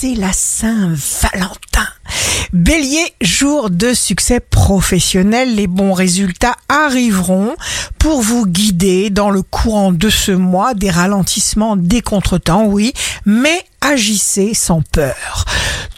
c'est la Saint-Valentin. Bélier, jour de succès professionnel, les bons résultats arriveront pour vous guider dans le courant de ce mois des ralentissements, des contretemps, oui, mais agissez sans peur.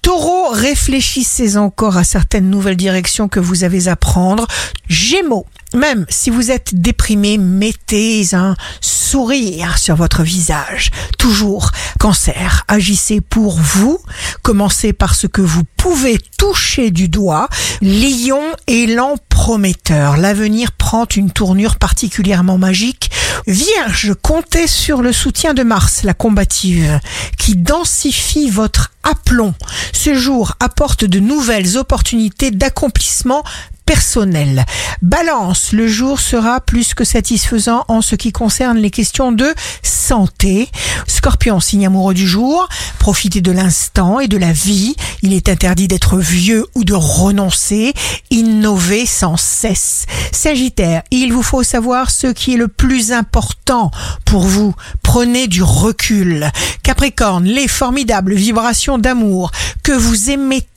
Taureau, réfléchissez encore à certaines nouvelles directions que vous avez à prendre. Gémeaux, même si vous êtes déprimé, mettez un sourire sur votre visage. Toujours, cancer, agissez pour vous. Commencez par ce que vous pouvez toucher du doigt. Lion, élan prometteur. L'avenir prend une tournure particulièrement magique. Vierge, comptez sur le soutien de Mars, la combative, qui densifie votre aplomb. Ce jour apporte de nouvelles opportunités d'accomplissement personnel. Balance, le jour sera plus que satisfaisant en ce qui concerne les questions de santé. Scorpion, signe amoureux du jour, profitez de l'instant et de la vie. Il est interdit d'être vieux ou de renoncer. Innover sans cesse. Sagittaire, il vous faut savoir ce qui est le plus important pour vous. Prenez du recul. Capricorne, les formidables vibrations d'amour que vous émettez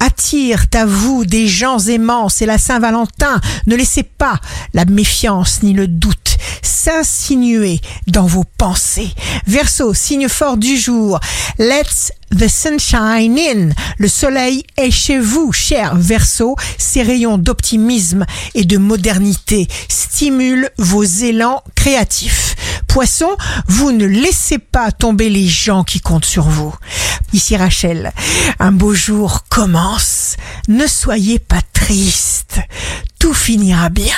attirent à vous des gens aimants. C'est la Saint-Valentin. Ne laissez pas la méfiance ni le doute s'insinuer dans vos pensées. Verseau, signe fort du jour. Let's the sunshine in. Le soleil est chez vous, cher Verseau. Ses rayons d'optimisme et de modernité stimulent vos élans créatifs. Poisson, vous ne laissez pas tomber les gens qui comptent sur vous. Ici Rachel, un beau jour commence. Ne soyez pas triste. Tout finira bien.